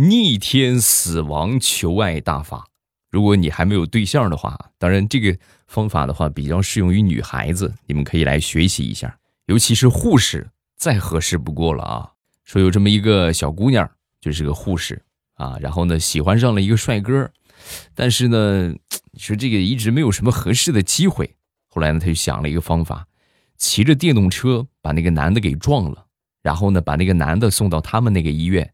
逆天死亡求爱大法。如果你还没有对象的话，当然这个方法的话比较适用于女孩子，你们可以来学习一下，尤其是护士，再合适不过了啊。说有这么一个小姑娘，就是个护士啊，然后呢喜欢上了一个帅哥，但是呢，你说这个一直没有什么合适的机会。后来呢，他就想了一个方法，骑着电动车把那个男的给撞了，然后呢把那个男的送到他们那个医院。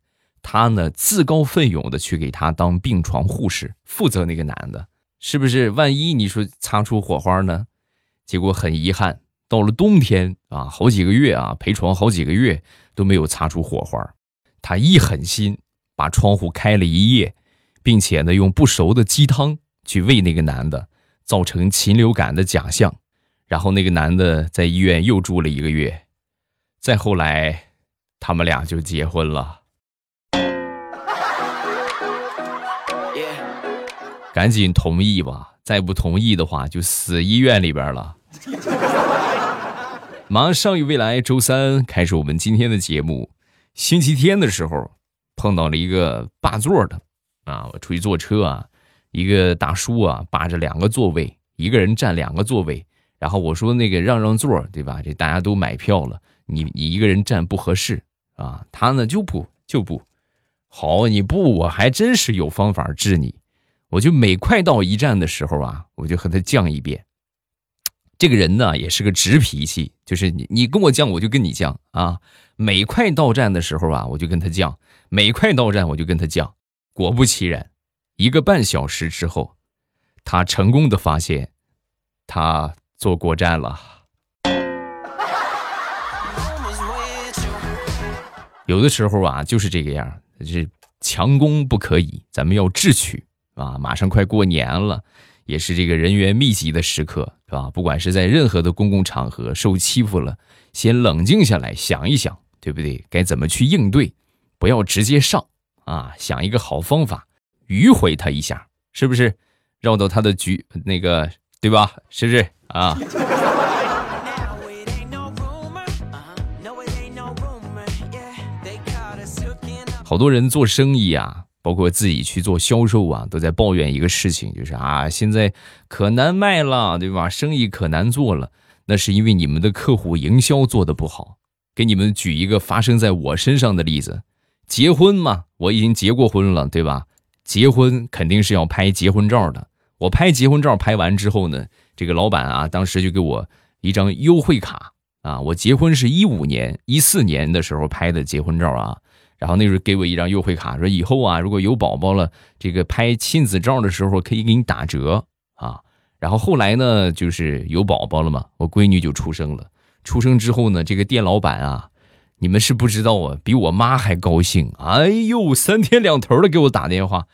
他呢自告奋勇的去给他当病床护士，负责那个男的，是不是？万一你说擦出火花呢？结果很遗憾，到了冬天啊，好几个月啊，陪床好几个月都没有擦出火花。他一狠心，把窗户开了一夜，并且呢用不熟的鸡汤去喂那个男的，造成禽流感的假象。然后那个男的在医院又住了一个月，再后来，他们俩就结婚了。赶紧同意吧，再不同意的话就死医院里边了。马上与未来，周三开始我们今天的节目。星期天的时候碰到了一个霸座的啊，我出去坐车啊，一个大叔啊霸着两个座位，一个人占两个座位。然后我说那个让让座，对吧？这大家都买票了，你你一个人占不合适啊。他呢就不就不好，你不我还真是有方法治你。我就每快到一站的时候啊，我就和他犟一遍。这个人呢，也是个直脾气，就是你你跟我犟，我就跟你犟啊。每快到站的时候啊，我就跟他犟；每快到站，我就跟他犟。果不其然，一个半小时之后，他成功的发现他坐过站了。有的时候啊，就是这个样，是强攻不可以，咱们要智取。啊，马上快过年了，也是这个人员密集的时刻，是吧？不管是在任何的公共场合受欺负了，先冷静下来想一想，对不对？该怎么去应对？不要直接上啊，想一个好方法，迂回他一下，是不是？绕到他的局那个，对吧？是不是啊？好多人做生意啊。包括自己去做销售啊，都在抱怨一个事情，就是啊，现在可难卖了，对吧？生意可难做了。那是因为你们的客户营销做的不好。给你们举一个发生在我身上的例子：结婚嘛，我已经结过婚了，对吧？结婚肯定是要拍结婚照的。我拍结婚照拍完之后呢，这个老板啊，当时就给我一张优惠卡啊。我结婚是一五年、一四年的时候拍的结婚照啊。然后那时候给我一张优惠卡，说以后啊，如果有宝宝了，这个拍亲子照的时候可以给你打折啊。然后后来呢，就是有宝宝了嘛，我闺女就出生了。出生之后呢，这个店老板啊，你们是不知道啊，比我妈还高兴。哎呦，三天两头的给我打电话，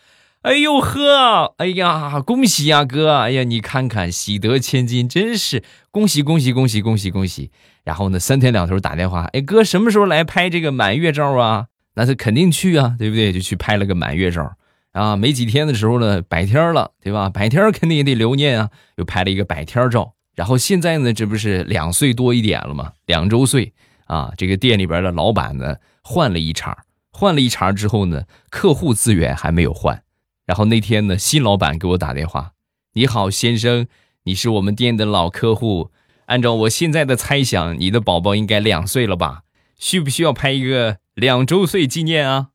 哎呦呵，哎呀，恭喜呀哥，哎呀，你看看喜得千金，真是恭喜恭喜恭喜恭喜恭喜。然后呢，三天两头打电话，哎哥，什么时候来拍这个满月照啊？那是肯定去啊，对不对？就去拍了个满月照啊。没几天的时候呢，百天了，对吧？百天肯定也得留念啊，又拍了一个百天照。然后现在呢，这不是两岁多一点了吗？两周岁啊。这个店里边的老板呢，换了一茬，换了一茬之后呢，客户资源还没有换。然后那天呢，新老板给我打电话：“你好，先生，你是我们店的老客户。按照我现在的猜想，你的宝宝应该两岁了吧？需不需要拍一个？”两周岁纪念啊！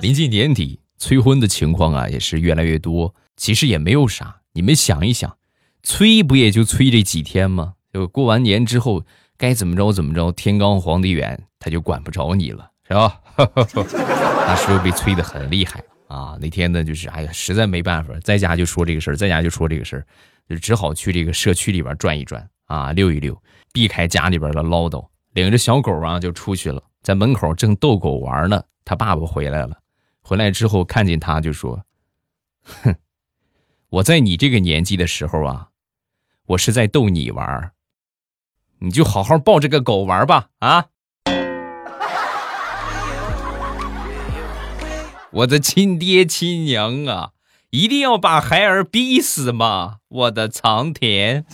临近年底，催婚的情况啊也是越来越多。其实也没有啥，你们想一想，催不也就催这几天吗？就过完年之后，该怎么着怎么着，天高皇帝远，他就管不着你了，是吧？那时候被催的很厉害啊！那天呢，就是哎呀，实在没办法，在家就说这个事儿，在家就说这个事儿。就只好去这个社区里边转一转啊，溜一溜，避开家里边的唠叨，领着小狗啊就出去了。在门口正逗狗玩呢，他爸爸回来了。回来之后看见他就说：“哼，我在你这个年纪的时候啊，我是在逗你玩，你就好好抱着个狗玩吧啊！”我的亲爹亲娘啊，一定要把孩儿逼死吗？我的苍天！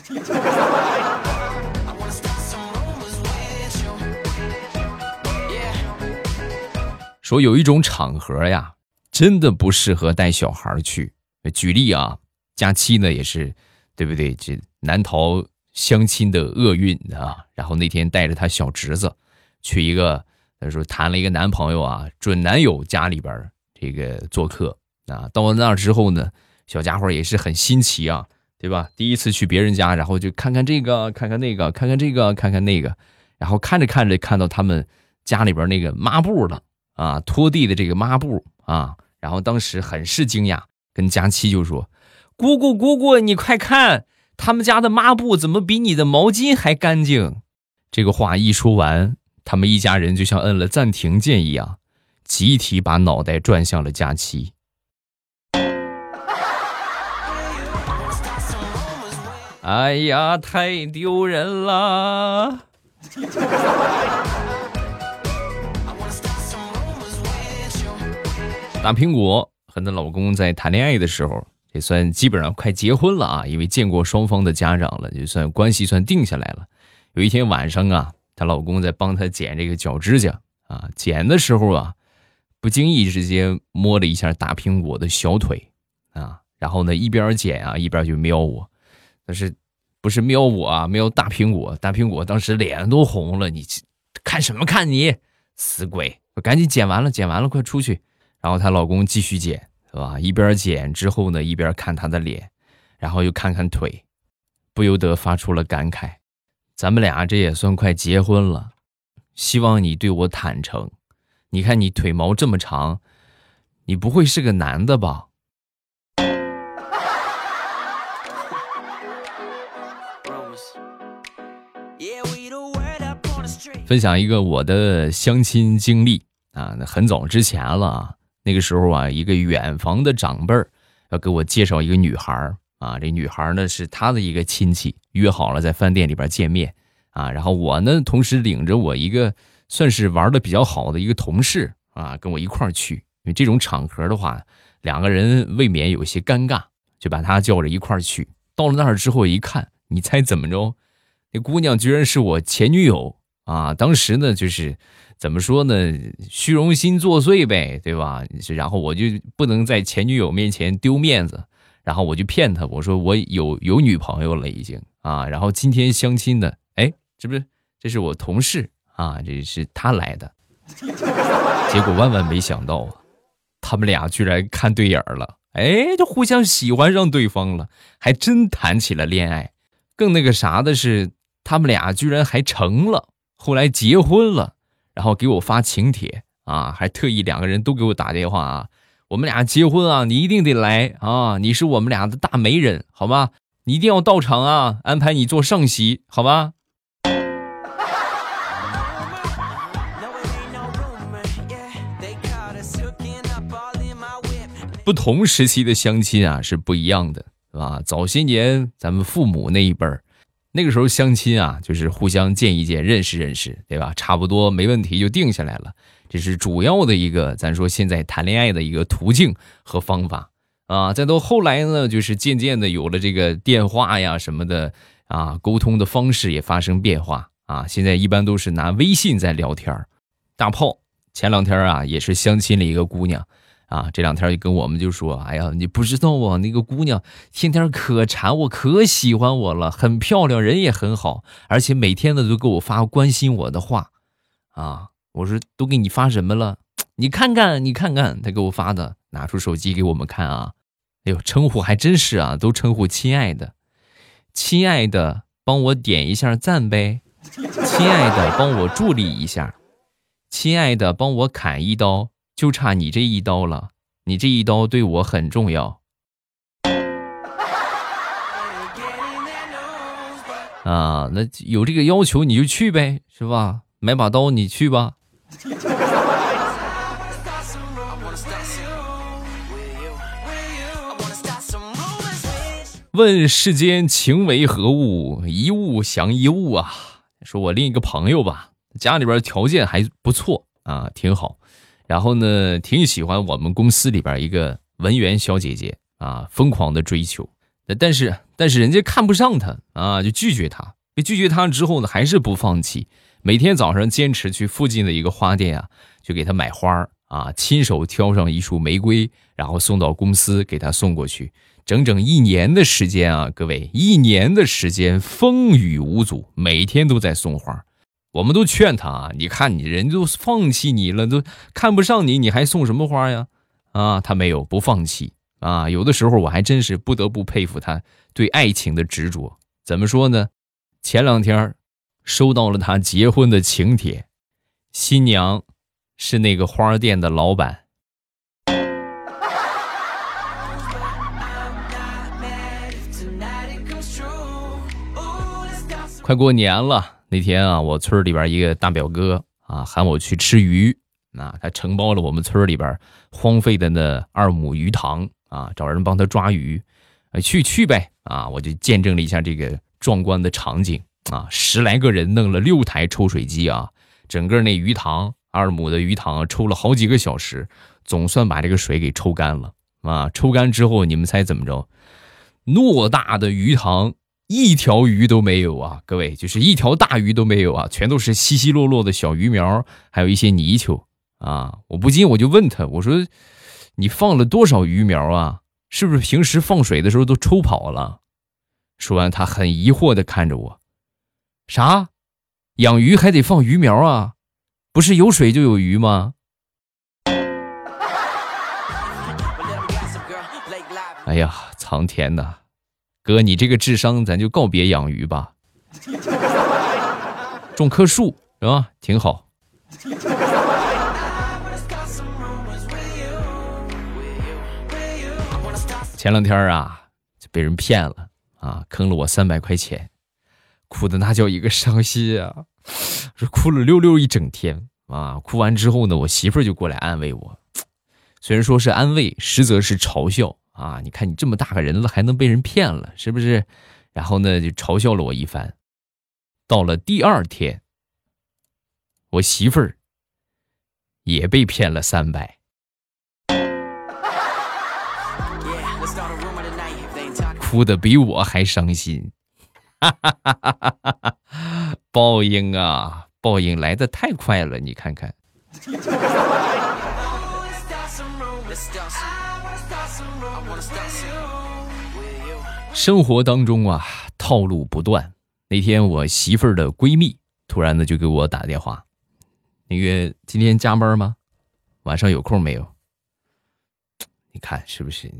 说有一种场合呀，真的不适合带小孩去。举例啊，假期呢，也是，对不对？这难逃相亲的厄运啊。然后那天带着她小侄子去一个，他说谈了一个男朋友啊，准男友家里边。这个做客啊。到了那儿之后呢，小家伙也是很新奇啊，对吧？第一次去别人家，然后就看看这个，看看那个，看看这个，看看那个，然后看着看着看到他们家里边那个抹布了啊，拖地的这个抹布啊，然后当时很是惊讶。跟佳期就说：“姑姑，姑姑，你快看，他们家的抹布怎么比你的毛巾还干净？”这个话一说完，他们一家人就像摁了暂停键一样，集体把脑袋转向了佳期。哎呀，太丢人了！大苹果。和她老公在谈恋爱的时候，也算基本上快结婚了啊，因为见过双方的家长了，就算关系算定下来了。有一天晚上啊，她老公在帮她剪这个脚指甲啊，剪的时候啊，不经意之间摸了一下大苹果的小腿啊，然后呢一边剪啊一边就瞄我，但是不是瞄我啊，瞄大苹果，大苹果当时脸都红了，你看什么看你死鬼，赶紧剪完了，剪完了快出去。然后她老公继续剪，是吧？一边剪之后呢，一边看她的脸，然后又看看腿，不由得发出了感慨：“咱们俩这也算快结婚了，希望你对我坦诚。你看你腿毛这么长，你不会是个男的吧？”分享一个我的相亲经历啊，那很早之前了啊。那个时候啊，一个远房的长辈儿要给我介绍一个女孩儿啊，这女孩呢是他的一个亲戚，约好了在饭店里边见面啊。然后我呢，同时领着我一个算是玩的比较好的一个同事啊，跟我一块儿去。因为这种场合的话，两个人未免有些尴尬，就把他叫着一块儿去。到了那儿之后一看，你猜怎么着？那姑娘居然是我前女友啊！当时呢，就是。怎么说呢？虚荣心作祟呗，对吧？然后我就不能在前女友面前丢面子，然后我就骗她，我说我有有女朋友了已经啊。然后今天相亲的，哎，这不是这是我同事啊，这是他来的。结果万万没想到啊，他们俩居然看对眼了，哎，就互相喜欢上对方了，还真谈起了恋爱。更那个啥的是，他们俩居然还成了，后来结婚了。然后给我发请帖啊，还特意两个人都给我打电话啊，我们俩结婚啊，你一定得来啊，你是我们俩的大媒人，好吗？你一定要到场啊，安排你做上席，好吧？不同时期的相亲啊是不一样的，是吧？早些年咱们父母那一辈儿。那个时候相亲啊，就是互相见一见，认识认识，对吧？差不多没问题就定下来了，这是主要的一个，咱说现在谈恋爱的一个途径和方法啊。再到后来呢，就是渐渐的有了这个电话呀什么的啊，沟通的方式也发生变化啊。现在一般都是拿微信在聊天大炮前两天啊，也是相亲了一个姑娘。啊，这两天就跟我们就说，哎呀，你不知道啊，那个姑娘天天可馋我，可喜欢我了，很漂亮，人也很好，而且每天呢都给我发关心我的话，啊，我说都给你发什么了？你看看，你看看，他给我发的，拿出手机给我们看啊，哎呦，称呼还真是啊，都称呼亲爱的，亲爱的，帮我点一下赞呗，亲爱的，帮我助力一下，亲爱的，帮我砍一刀。就差你这一刀了，你这一刀对我很重要。啊，那有这个要求你就去呗，是吧？买把刀你去吧。问世间情为何物，一物降一物啊。说我另一个朋友吧，家里边条件还不错啊，挺好。然后呢，挺喜欢我们公司里边一个文员小姐姐啊，疯狂的追求。但是，但是人家看不上她啊，就拒绝她。被拒绝她之后呢，还是不放弃，每天早上坚持去附近的一个花店啊，就给她买花啊，亲手挑上一束玫瑰，然后送到公司给他送过去。整整一年的时间啊，各位，一年的时间风雨无阻，每天都在送花。我们都劝他啊，你看你人都放弃你了，都看不上你，你还送什么花呀？啊，他没有不放弃啊。有的时候我还真是不得不佩服他对爱情的执着。怎么说呢？前两天收到了他结婚的请帖，新娘是那个花店的老板。快过年了。那天啊，我村里边一个大表哥啊，喊我去吃鱼，啊，他承包了我们村里边荒废的那二亩鱼塘啊，找人帮他抓鱼，去去呗啊，我就见证了一下这个壮观的场景啊，十来个人弄了六台抽水机啊，整个那鱼塘二亩的鱼塘抽了好几个小时，总算把这个水给抽干了啊，抽干之后，你们猜怎么着？偌大的鱼塘。一条鱼都没有啊，各位，就是一条大鱼都没有啊，全都是稀稀落落的小鱼苗，还有一些泥鳅啊。我不禁我就问他，我说：“你放了多少鱼苗啊？是不是平时放水的时候都抽跑了？”说完，他很疑惑的看着我：“啥？养鱼还得放鱼苗啊？不是有水就有鱼吗？” 哎呀，苍天呐！哥，你这个智商，咱就告别养鱼吧，种棵树是吧？挺好。前两天啊，就被人骗了啊，坑了我三百块钱，哭的那叫一个伤心啊，这哭了溜溜一整天啊。哭完之后呢，我媳妇儿就过来安慰我，虽然说是安慰，实则是嘲笑。啊！你看你这么大个人了，还能被人骗了，是不是？然后呢，就嘲笑了我一番。到了第二天，我媳妇儿也被骗了三百，哭的比我还伤心。哈哈哈哈哈！报应啊，报应来的太快了，你看看。生活当中啊，套路不断。那天我媳妇儿的闺蜜突然的就给我打电话，那个今天加班吗？晚上有空没有？你看是不是？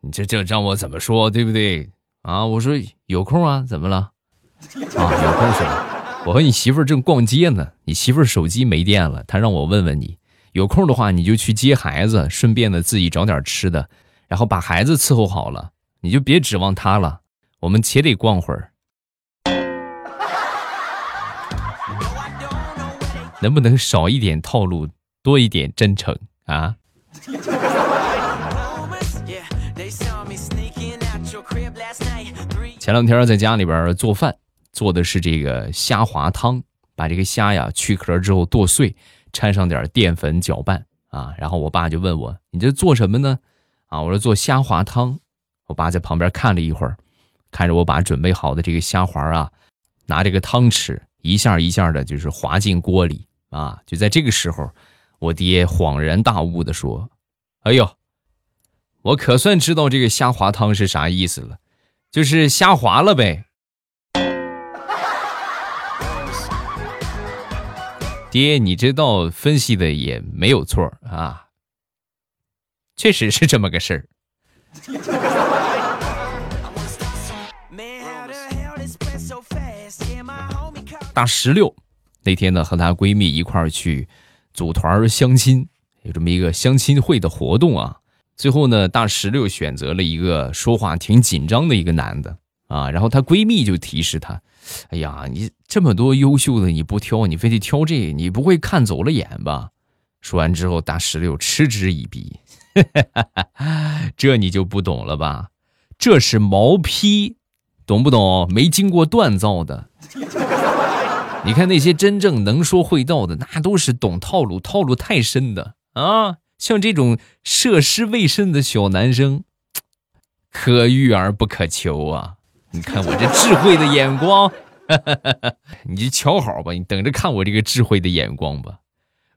你这这让我怎么说，对不对？啊，我说有空啊，怎么了？啊，有空是吧？我和你媳妇儿正逛街呢，你媳妇儿手机没电了，她让我问问你，有空的话你就去接孩子，顺便的自己找点吃的，然后把孩子伺候好了。你就别指望他了，我们且得逛会儿。能不能少一点套路，多一点真诚啊？前两天在家里边做饭，做的是这个虾滑汤，把这个虾呀去壳之后剁碎，掺上点淀粉搅拌啊。然后我爸就问我：“你这做什么呢？”啊，我说做虾滑汤。我爸在旁边看了一会儿，看着我把准备好的这个虾滑啊，拿这个汤匙一下一下的，就是滑进锅里啊。就在这个时候，我爹恍然大悟的说：“哎呦，我可算知道这个虾滑汤是啥意思了，就是虾滑了呗。”爹，你这道分析的也没有错啊，确实是这么个事儿。大石榴那天呢，和她闺蜜一块儿去组团相亲，有这么一个相亲会的活动啊。最后呢，大石榴选择了一个说话挺紧张的一个男的啊。然后她闺蜜就提示她：“哎呀，你这么多优秀的你不挑，你非得挑这，你不会看走了眼吧？”说完之后，大石榴嗤之以鼻：“ 这你就不懂了吧？这是毛坯，懂不懂？没经过锻造的。”你看那些真正能说会道的，那都是懂套路、套路太深的啊！像这种涉世未深的小男生，可遇而不可求啊！你看我这智慧的眼光，你就瞧好吧，你等着看我这个智慧的眼光吧。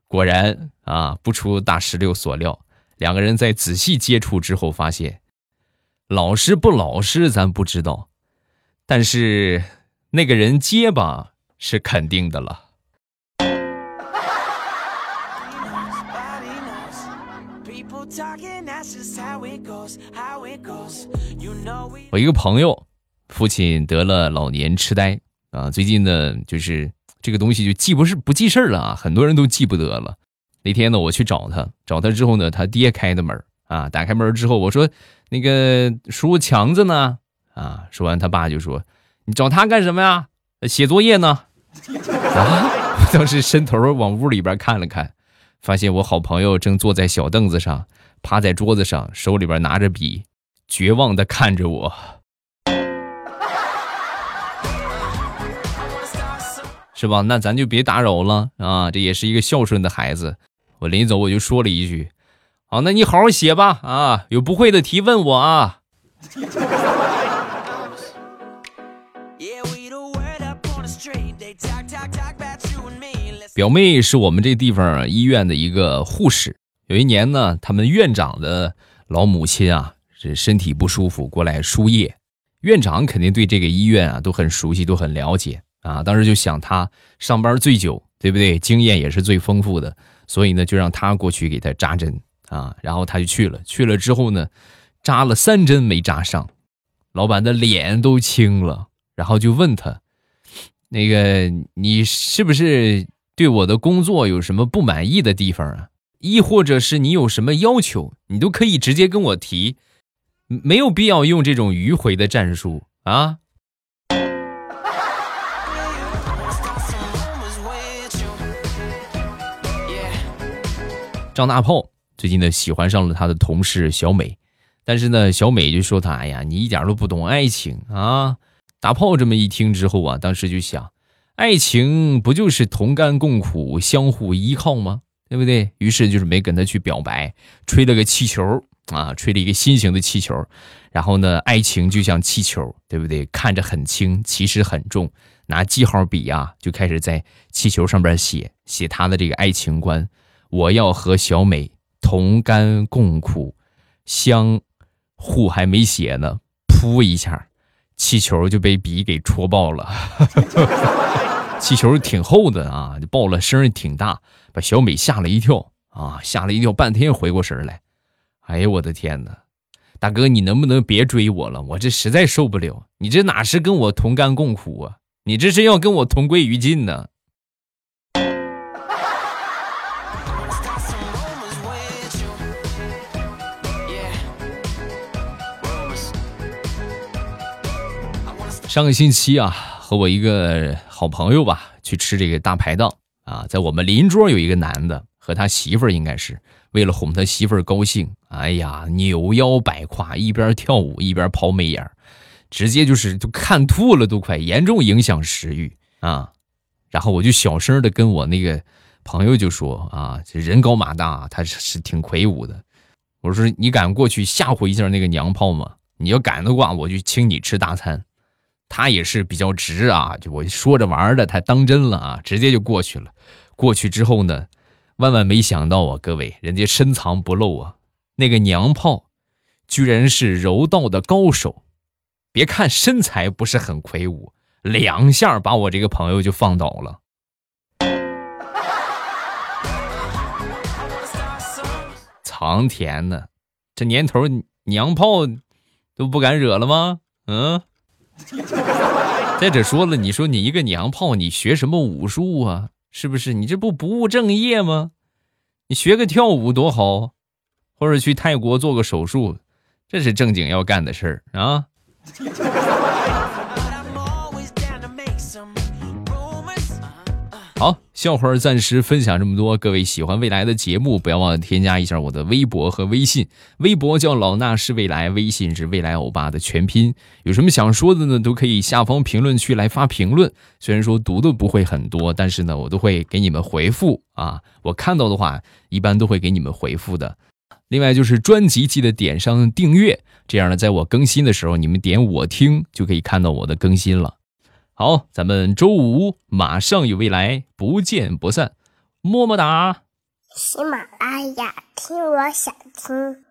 果然啊，不出大石榴所料，两个人在仔细接触之后发现，老实不老实咱不知道，但是那个人结巴是肯定的了。我一个朋友，父亲得了老年痴呆啊，最近呢，就是这个东西就记不是不记事儿了啊，很多人都记不得了。那天呢，我去找他，找他之后呢，他爹开的门啊，打开门之后，我说：“那个叔强子呢？”啊，说完，他爸就说：“你找他干什么呀？写作业呢？”啊，我当时伸头往屋里边看了看，发现我好朋友正坐在小凳子上。趴在桌子上，手里边拿着笔，绝望的看着我，是吧？那咱就别打扰了啊！这也是一个孝顺的孩子。我临走我就说了一句：“好，那你好好写吧啊！有不会的题问我啊。”表妹是我们这地方医院的一个护士。有一年呢，他们院长的老母亲啊，是身体不舒服过来输液。院长肯定对这个医院啊都很熟悉，都很了解啊。当时就想他上班最久，对不对？经验也是最丰富的，所以呢，就让他过去给他扎针啊。然后他就去了，去了之后呢，扎了三针没扎上，老板的脸都青了。然后就问他：“那个，你是不是对我的工作有什么不满意的地方啊？”亦或者是你有什么要求，你都可以直接跟我提，没有必要用这种迂回的战术啊。张大炮最近呢喜欢上了他的同事小美，但是呢小美就说他哎呀你一点都不懂爱情啊。大炮这么一听之后啊，当时就想，爱情不就是同甘共苦、相互依靠吗？对不对？于是就是没跟他去表白，吹了个气球啊，吹了一个心形的气球。然后呢，爱情就像气球，对不对？看着很轻，其实很重。拿记号笔啊，就开始在气球上边写写他的这个爱情观。我要和小美同甘共苦，相互还没写呢，噗一下，气球就被笔给戳爆了。气球挺厚的啊，爆了，声也挺大，把小美吓了一跳啊，吓了一跳，半天回过神来。哎呀，我的天哪！大哥，你能不能别追我了？我这实在受不了。你这哪是跟我同甘共苦啊？你这是要跟我同归于尽呢？上个星期啊，和我一个。好朋友吧，去吃这个大排档啊，在我们邻桌有一个男的和他媳妇儿，应该是为了哄他媳妇儿高兴，哎呀，扭腰摆胯，一边跳舞一边抛媚眼直接就是都看吐了，都快严重影响食欲啊。然后我就小声的跟我那个朋友就说啊，这人高马大，他是是挺魁梧的。我说你敢过去吓唬一下那个娘炮吗？你要敢的话，我就请你吃大餐。他也是比较直啊，就我说着玩的，他当真了啊，直接就过去了。过去之后呢，万万没想到啊，各位，人家深藏不露啊，那个娘炮，居然是柔道的高手。别看身材不是很魁梧，两下把我这个朋友就放倒了。藏田呢，这年头娘炮都不敢惹了吗？嗯。再者说了，你说你一个娘炮，你学什么武术啊？是不是？你这不不务正业吗？你学个跳舞多好，或者去泰国做个手术，这是正经要干的事儿啊。好，笑话暂时分享这么多。各位喜欢未来的节目，不要忘了添加一下我的微博和微信。微博叫老衲是未来，微信是未来欧巴的全拼。有什么想说的呢？都可以下方评论区来发评论。虽然说读的不会很多，但是呢，我都会给你们回复啊。我看到的话，一般都会给你们回复的。另外就是专辑记得点上订阅，这样呢，在我更新的时候，你们点我听就可以看到我的更新了。好，咱们周五马上与未来，不见不散，么么哒。喜马拉雅，听我想听。